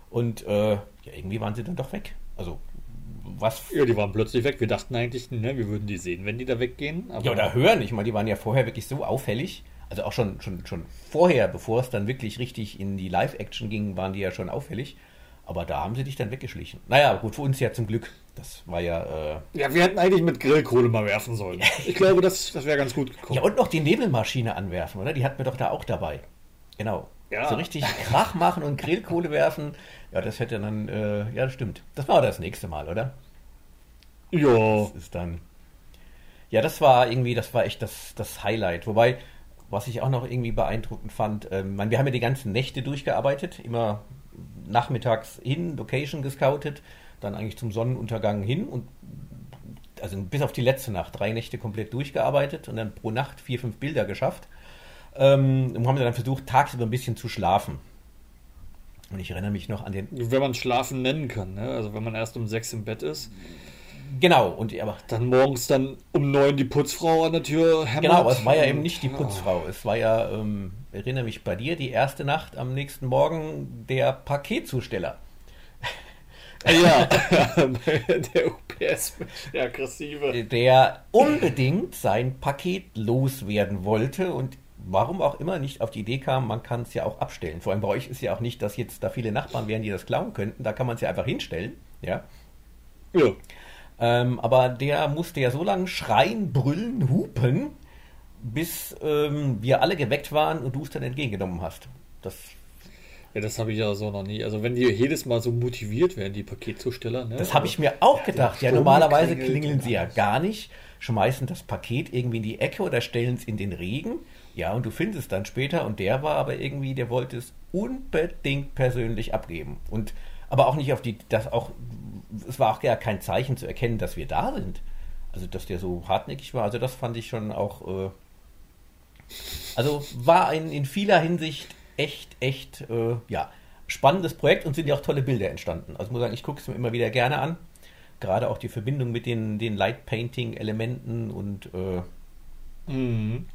und äh, ja, irgendwie waren sie dann doch weg. Also, was. ja, die waren plötzlich weg. Wir dachten eigentlich, ne, wir würden die sehen, wenn die da weggehen. Aber Ja, oder hören. Ich meine, die waren ja vorher wirklich so auffällig. Also auch schon, schon, schon vorher, bevor es dann wirklich richtig in die Live-Action ging, waren die ja schon auffällig. Aber da haben sie dich dann weggeschlichen. Naja, gut, für uns ja zum Glück. Das war ja. Äh, Ja, wir hätten eigentlich mit Grillkohle mal werfen sollen. Ich glaube, das, das wäre ganz gut gekommen. Ja, und noch die Nebelmaschine anwerfen, oder? Die hatten wir doch da auch dabei. Genau. Ja. So richtig Krach machen und Grillkohle werfen. Ja, das hätte dann, äh, ja, das stimmt. Das war das nächste Mal, oder? ja, Das ist dann. Ja, das war irgendwie, das war echt das, das Highlight. Wobei, was ich auch noch irgendwie beeindruckend fand, ähm, man, wir haben ja die ganzen Nächte durchgearbeitet, immer nachmittags hin, Location gescoutet, dann eigentlich zum Sonnenuntergang hin und also bis auf die letzte Nacht, drei Nächte komplett durchgearbeitet und dann pro Nacht vier, fünf Bilder geschafft. Ähm, und haben dann versucht, tagsüber ein bisschen zu schlafen. Und ich erinnere mich noch an den wenn man Schlafen nennen kann. Ne? Also wenn man erst um sechs im Bett ist, Genau, und aber dann morgens dann um neun die Putzfrau an der Tür hämmert. Genau, aber es war ja eben nicht die. Putzfrau. Es war ja, ähm, erinnere mich bei dir, die erste Nacht am nächsten Morgen der Paketzusteller. Ja, [LAUGHS] der UPS, der aggressive. der unbedingt sein Paket loswerden wollte und warum auch immer nicht auf die Idee kam, man kann es ja auch abstellen. Vor allem bei euch ist ja auch nicht, dass jetzt da viele Nachbarn wären, die das klauen könnten. Da kann man es ja einfach hinstellen. Ja. Ja. Ähm, aber der musste ja so lange schreien, brüllen, hupen, bis ähm, wir alle geweckt waren und du es dann entgegengenommen hast. Das ja, das habe ich ja so noch nie. Also wenn die jedes Mal so motiviert werden, die Paketzusteller. Ne? Das habe ich mir auch gedacht. Ja, Sturm normalerweise klingeln sie ja gar nicht, schmeißen das Paket irgendwie in die Ecke oder stellen es in den Regen. Ja, und du findest es dann später. Und der war aber irgendwie, der wollte es unbedingt persönlich abgeben. Und aber auch nicht auf die, das auch, es war auch gar kein Zeichen zu erkennen, dass wir da sind. Also, dass der so hartnäckig war. Also, das fand ich schon auch. Äh, also, war ein in vieler Hinsicht echt, echt, äh, ja, spannendes Projekt und sind ja auch tolle Bilder entstanden. Also, muss sagen, ich gucke es mir immer wieder gerne an. Gerade auch die Verbindung mit den, den Light Painting-Elementen und äh, Mhm.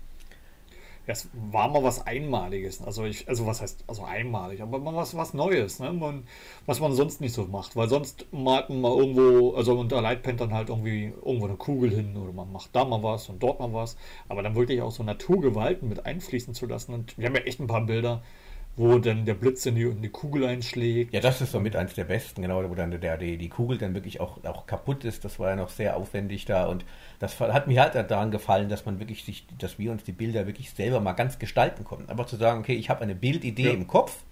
Es war mal was Einmaliges. Also ich, also was heißt, also einmalig, aber mal was, was Neues, ne? Man, was man sonst nicht so macht. Weil sonst malt man mal irgendwo, also unter Lightpaint dann halt irgendwie irgendwo eine Kugel hin oder man macht da mal was und dort mal was. Aber dann wirklich auch so Naturgewalten mit einfließen zu lassen. Und wir haben ja echt ein paar Bilder, wo dann der Blitz in die, in die Kugel einschlägt. Ja, das ist somit eins der besten, genau, wo dann der, die, die Kugel dann wirklich auch, auch kaputt ist. Das war ja noch sehr aufwendig da und das hat mir halt daran gefallen, dass man wirklich sich, dass wir uns die Bilder wirklich selber mal ganz gestalten konnten. Aber zu sagen, okay, ich habe eine Bildidee ja. im Kopf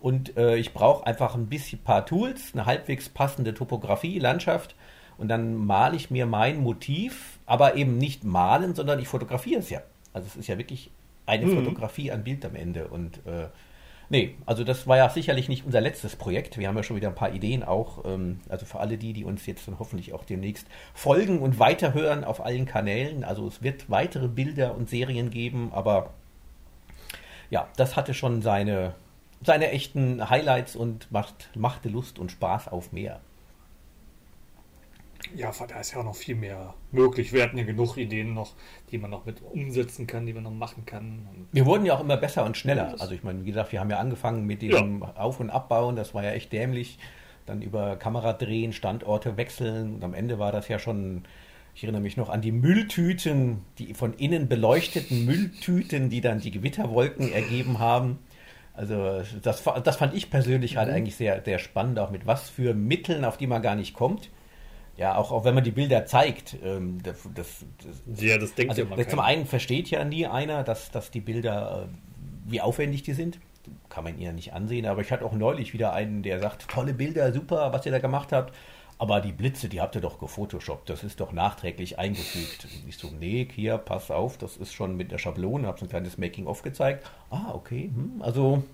und äh, ich brauche einfach ein bisschen paar Tools, eine halbwegs passende Topografie, Landschaft und dann male ich mir mein Motiv, aber eben nicht malen, sondern ich fotografiere es ja. Also es ist ja wirklich eine mhm. Fotografie an Bild am Ende. Und äh, nee, also das war ja sicherlich nicht unser letztes Projekt. Wir haben ja schon wieder ein paar Ideen auch. Ähm, also für alle die, die uns jetzt dann hoffentlich auch demnächst folgen und weiterhören auf allen Kanälen. Also es wird weitere Bilder und Serien geben, aber ja, das hatte schon seine, seine echten Highlights und macht, machte Lust und Spaß auf mehr ja, da ist ja auch noch viel mehr möglich. Wir hatten ja genug Ideen noch, die man noch mit umsetzen kann, die man noch machen kann. Wir wurden ja auch immer besser und schneller. Also ich meine, wie gesagt, wir haben ja angefangen mit dem ja. Auf- und Abbauen, das war ja echt dämlich. Dann über Kamera drehen, Standorte wechseln. Und am Ende war das ja schon, ich erinnere mich noch an die Mülltüten, die von innen beleuchteten Mülltüten, die dann die Gewitterwolken ergeben haben. Also das, das fand ich persönlich halt mhm. eigentlich sehr, sehr spannend, auch mit was für Mitteln, auf die man gar nicht kommt ja, auch, auch wenn man die Bilder zeigt, ähm, das, das, das, ja, das denkt also, ja man Zum einen versteht ja nie einer, dass, dass die Bilder, äh, wie aufwendig die sind. Kann man ihr nicht ansehen, aber ich hatte auch neulich wieder einen, der sagt, tolle Bilder, super, was ihr da gemacht habt. Aber die Blitze, die habt ihr doch gefotoshoppt, das ist doch nachträglich eingefügt. Und ich so, nee, hier, pass auf, das ist schon mit der Schablone, hab so ein kleines Making-of gezeigt. Ah, okay, hm, also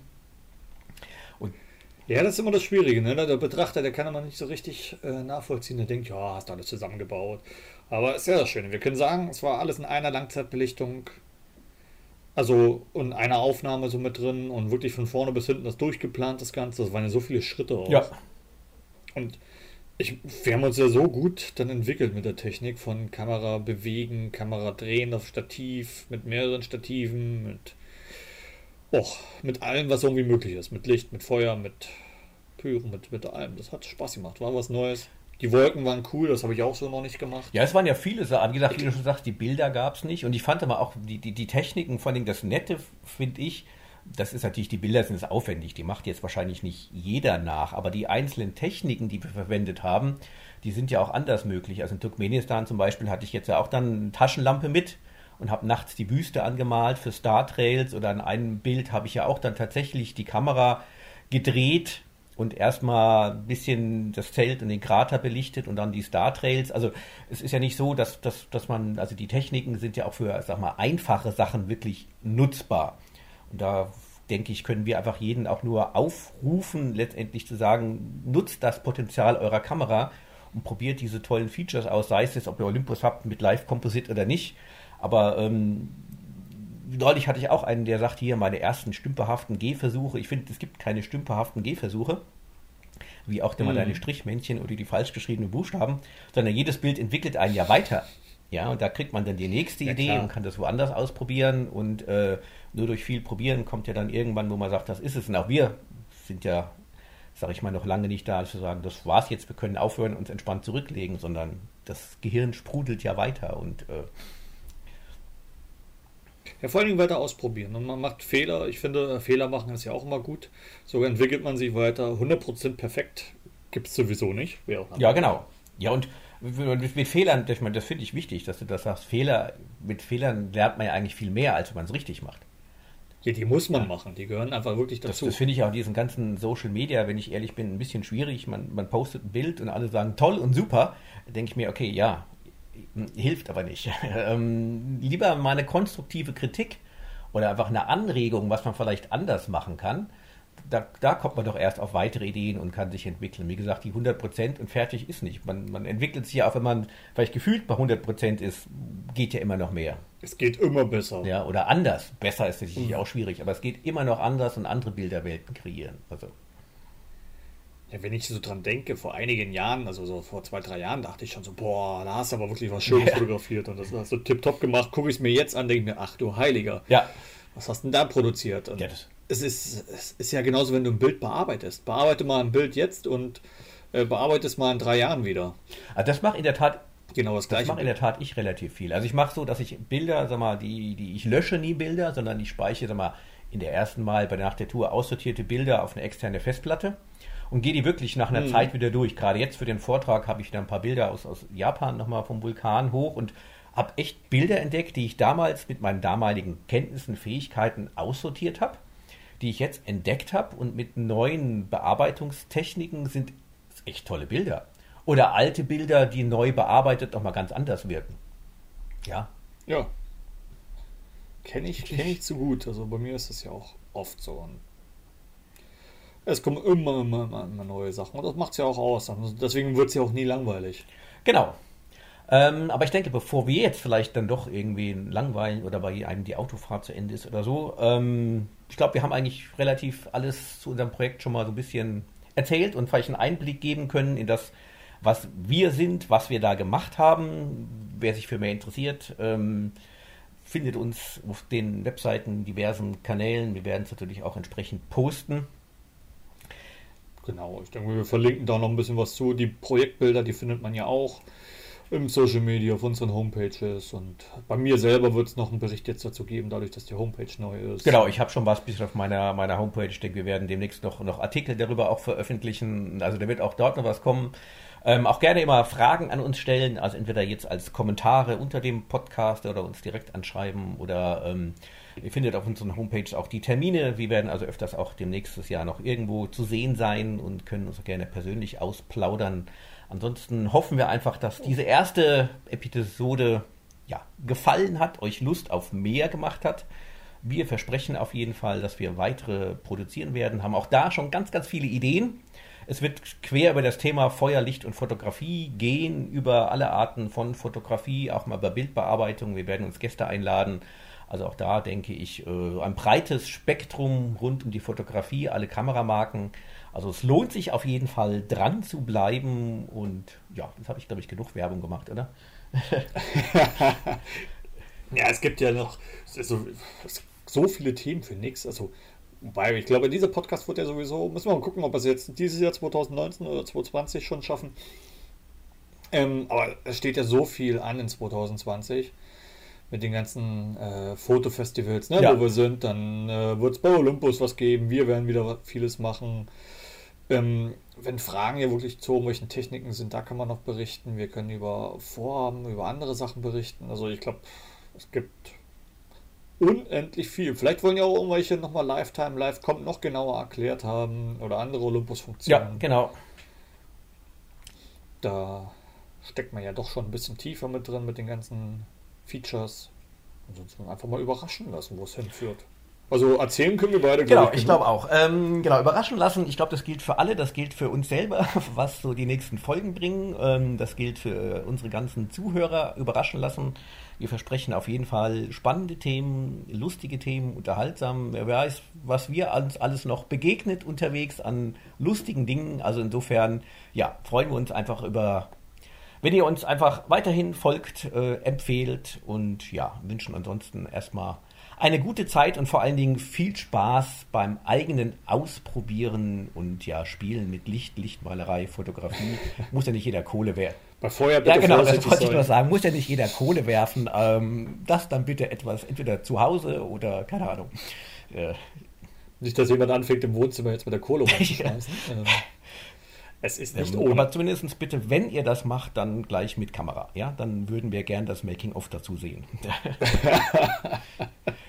ja, das ist immer das Schwierige. Ne? Der Betrachter, der kann immer nicht so richtig äh, nachvollziehen. Der denkt, ja, hast du alles zusammengebaut. Aber ist ja das Schöne. Wir können sagen, es war alles in einer Langzeitbelichtung. Also in einer Aufnahme so mit drin und wirklich von vorne bis hinten das durchgeplant, das Ganze. Das waren ja so viele Schritte aus. Ja. Und ich, wir haben uns ja so gut dann entwickelt mit der Technik von Kamera bewegen, Kamera drehen auf Stativ, mit mehreren Stativen, mit Och, mit allem, was irgendwie möglich ist. Mit Licht, mit Feuer, mit Pyro, mit, mit allem. Das hat Spaß gemacht. War was Neues. Die Wolken waren cool, das habe ich auch so noch nicht gemacht. Ja, es waren ja viele Sachen. Wie gesagt, wie du schon sagst, die Bilder gab es nicht. Und ich fand aber auch die, die, die Techniken, vor allem das Nette, finde ich, das ist natürlich, die Bilder sind aufwendig, die macht jetzt wahrscheinlich nicht jeder nach, aber die einzelnen Techniken, die wir verwendet haben, die sind ja auch anders möglich. Also in Turkmenistan zum Beispiel hatte ich jetzt ja auch dann eine Taschenlampe mit, und habe nachts die Wüste angemalt für Star Trails oder in einem Bild habe ich ja auch dann tatsächlich die Kamera gedreht und erstmal ein bisschen das Zelt und den Krater belichtet und dann die Star Trails. Also es ist ja nicht so, dass, dass, dass man, also die Techniken sind ja auch für, sag mal, einfache Sachen wirklich nutzbar. Und da denke ich, können wir einfach jeden auch nur aufrufen, letztendlich zu sagen, nutzt das Potenzial eurer Kamera und probiert diese tollen Features aus, sei es jetzt, ob ihr Olympus habt mit Live Composite oder nicht. Aber ähm, neulich hatte ich auch einen, der sagt hier, meine ersten stümperhaften Gehversuche. Ich finde, es gibt keine stümperhaften Gehversuche, wie auch immer mhm. deine Strichmännchen oder die falsch geschriebenen Buchstaben, sondern jedes Bild entwickelt einen ja weiter. Ja, und da kriegt man dann die nächste ja, Idee klar. und kann das woanders ausprobieren und äh, nur durch viel Probieren kommt ja dann irgendwann, wo man sagt, das ist es. Und auch wir sind ja, sage ich mal, noch lange nicht da, zu sagen, das war's jetzt, wir können aufhören und uns entspannt zurücklegen, sondern das Gehirn sprudelt ja weiter und äh, ja, vor allen Dingen weiter ausprobieren. Und man macht Fehler. Ich finde, Fehler machen ist ja auch immer gut. So entwickelt man sich weiter. 100% perfekt gibt es sowieso nicht. ja, genau. Ja, und mit, Fehlern, das, das finde ich wichtig, dass du das sagst. Fehler, mit Fehlern lernt man ja eigentlich viel mehr, als wenn man es richtig macht. Ja, die muss man machen. Die gehören einfach wirklich dazu. Das, das finde ich auch diesen ganzen Social Media, wenn ich ehrlich bin, ein bisschen schwierig. Man, man postet ein Bild und alle sagen toll und super. Denke ich mir, okay, ja, hilft aber nicht. [LAUGHS] ähm, lieber mal eine konstruktive Kritik oder einfach eine Anregung, was man vielleicht anders machen kann. Da, da, kommt man doch erst auf weitere Ideen und kann sich entwickeln. Wie gesagt, die 100% und fertig ist nicht. Man, man entwickelt sich ja auch, wenn man vielleicht gefühlt bei 100% ist, geht ja immer noch mehr. Es geht immer besser. Ja, oder anders. Besser ist natürlich mhm. auch schwierig, aber es geht immer noch anders und andere Bilderwelten kreieren. Also. Ja, wenn ich so dran denke, vor einigen Jahren, also so vor zwei, drei Jahren, dachte ich schon so, boah, da hast du aber wirklich was Schönes ja. fotografiert und das hast du tipptopp gemacht. Gucke ich es mir jetzt an, denke mir, ach du Heiliger. Ja. Was hast du denn da produziert? Und ja, es, ist, es ist ja genauso, wenn du ein Bild bearbeitest. Bearbeite mal ein Bild jetzt und äh, bearbeite es mal in drei Jahren wieder. Also das macht in der Tat Genau das gleiche. Das mache in der Tat ich relativ viel. Also ich mache so, dass ich Bilder, sag mal, die, die ich lösche nie Bilder, sondern ich speichere, sag mal, in der ersten Mal bei nach der Tour aussortierte Bilder auf eine externe Festplatte und gehe die wirklich nach einer mhm. Zeit wieder durch. Gerade jetzt für den Vortrag habe ich wieder ein paar Bilder aus, aus Japan nochmal vom Vulkan hoch und habe echt Bilder entdeckt, die ich damals mit meinen damaligen Kenntnissen, Fähigkeiten aussortiert habe, die ich jetzt entdeckt habe und mit neuen Bearbeitungstechniken sind echt tolle Bilder. Oder alte Bilder, die neu bearbeitet nochmal ganz anders wirken. Ja. Ja. Kenne ich, kenn ich zu gut. Also bei mir ist das ja auch oft so. Und es kommen immer, immer, immer, immer neue Sachen. Und das macht es ja auch aus. Also deswegen wird es ja auch nie langweilig. Genau. Ähm, aber ich denke, bevor wir jetzt vielleicht dann doch irgendwie langweilen oder bei einem die Autofahrt zu Ende ist oder so, ähm, ich glaube, wir haben eigentlich relativ alles zu unserem Projekt schon mal so ein bisschen erzählt und vielleicht einen Einblick geben können in das, was wir sind, was wir da gemacht haben. Wer sich für mehr interessiert, ähm, findet uns auf den Webseiten, diversen Kanälen. Wir werden es natürlich auch entsprechend posten. Genau, ich denke, wir verlinken da noch ein bisschen was zu. Die Projektbilder, die findet man ja auch im Social Media, auf unseren Homepages und bei mir selber wird es noch einen Bericht jetzt dazu geben, dadurch, dass die Homepage neu ist. Genau, ich habe schon was bisschen auf meiner, meiner Homepage. Ich denke, wir werden demnächst noch, noch Artikel darüber auch veröffentlichen. Also da wird auch dort noch was kommen. Ähm, auch gerne immer Fragen an uns stellen, also entweder jetzt als Kommentare unter dem Podcast oder uns direkt anschreiben oder ähm, Ihr findet auf unseren Homepage auch die Termine. Wir werden also öfters auch demnächst Jahr noch irgendwo zu sehen sein und können uns gerne persönlich ausplaudern. Ansonsten hoffen wir einfach, dass diese erste Episode ja, gefallen hat, euch Lust auf mehr gemacht hat. Wir versprechen auf jeden Fall, dass wir weitere produzieren werden, haben auch da schon ganz, ganz viele Ideen. Es wird quer über das Thema Feuer, Licht und Fotografie gehen, über alle Arten von Fotografie, auch mal über Bildbearbeitung. Wir werden uns Gäste einladen also auch da denke ich, äh, ein breites Spektrum rund um die Fotografie, alle Kameramarken. Also es lohnt sich auf jeden Fall dran zu bleiben und ja, das habe ich, glaube ich, genug Werbung gemacht, oder? [LAUGHS] ja, es gibt ja noch so, so viele Themen für nichts. Also, wobei, ich glaube, dieser Podcast wird ja sowieso, müssen wir mal gucken, ob wir es jetzt dieses Jahr 2019 oder 2020 schon schaffen. Ähm, aber es steht ja so viel an in 2020 mit den ganzen äh, Fotofestivals, ne, ja. wo wir sind. Dann äh, wird es bei Olympus was geben. Wir werden wieder vieles machen. Ähm, wenn Fragen ja wirklich zu irgendwelchen Techniken sind, da kann man noch berichten. Wir können über Vorhaben, über andere Sachen berichten. Also ich glaube, es gibt unendlich viel. Vielleicht wollen ja auch irgendwelche nochmal Lifetime Live kommt noch genauer erklärt haben oder andere Olympus-Funktionen. Ja, genau. Da steckt man ja doch schon ein bisschen tiefer mit drin mit den ganzen Features. Ansonsten einfach mal überraschen lassen, wo es hinführt. Also erzählen können wir beide. Genau, ich, ich glaube auch. Ähm, genau, überraschen lassen. Ich glaube, das gilt für alle. Das gilt für uns selber, [LAUGHS] was so die nächsten Folgen bringen. Ähm, das gilt für unsere ganzen Zuhörer. Überraschen lassen. Wir versprechen auf jeden Fall spannende Themen, lustige Themen, unterhaltsam. Wer weiß, was wir uns alles noch begegnet unterwegs an lustigen Dingen. Also insofern, ja, freuen wir uns einfach über wenn ihr uns einfach weiterhin folgt, äh, empfehlt und ja, wünschen ansonsten erstmal eine gute Zeit und vor allen Dingen viel Spaß beim eigenen Ausprobieren und ja, Spielen mit Licht, Lichtmalerei, Fotografie. [LAUGHS] Muss ja nicht jeder Kohle werfen. Bei Feuer bitte Ja, genau, das wollte ich nur sagen. Muss ja nicht jeder Kohle werfen. Ähm, das dann bitte etwas, entweder zu Hause oder keine Ahnung. Äh, nicht, dass jemand anfängt im Wohnzimmer jetzt mit der Kohle [LAUGHS] rumzuschmeißen. ähm. Es ist nicht ähm, ohne. Aber zumindest bitte, wenn ihr das macht, dann gleich mit Kamera. Ja, dann würden wir gern das Making-of dazu sehen. [LAUGHS]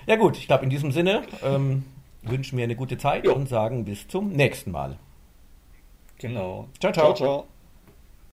ja gut, ich glaube, in diesem Sinne ähm, wünschen wir eine gute Zeit jo. und sagen bis zum nächsten Mal. Genau. Ciao, ciao. ciao, ciao.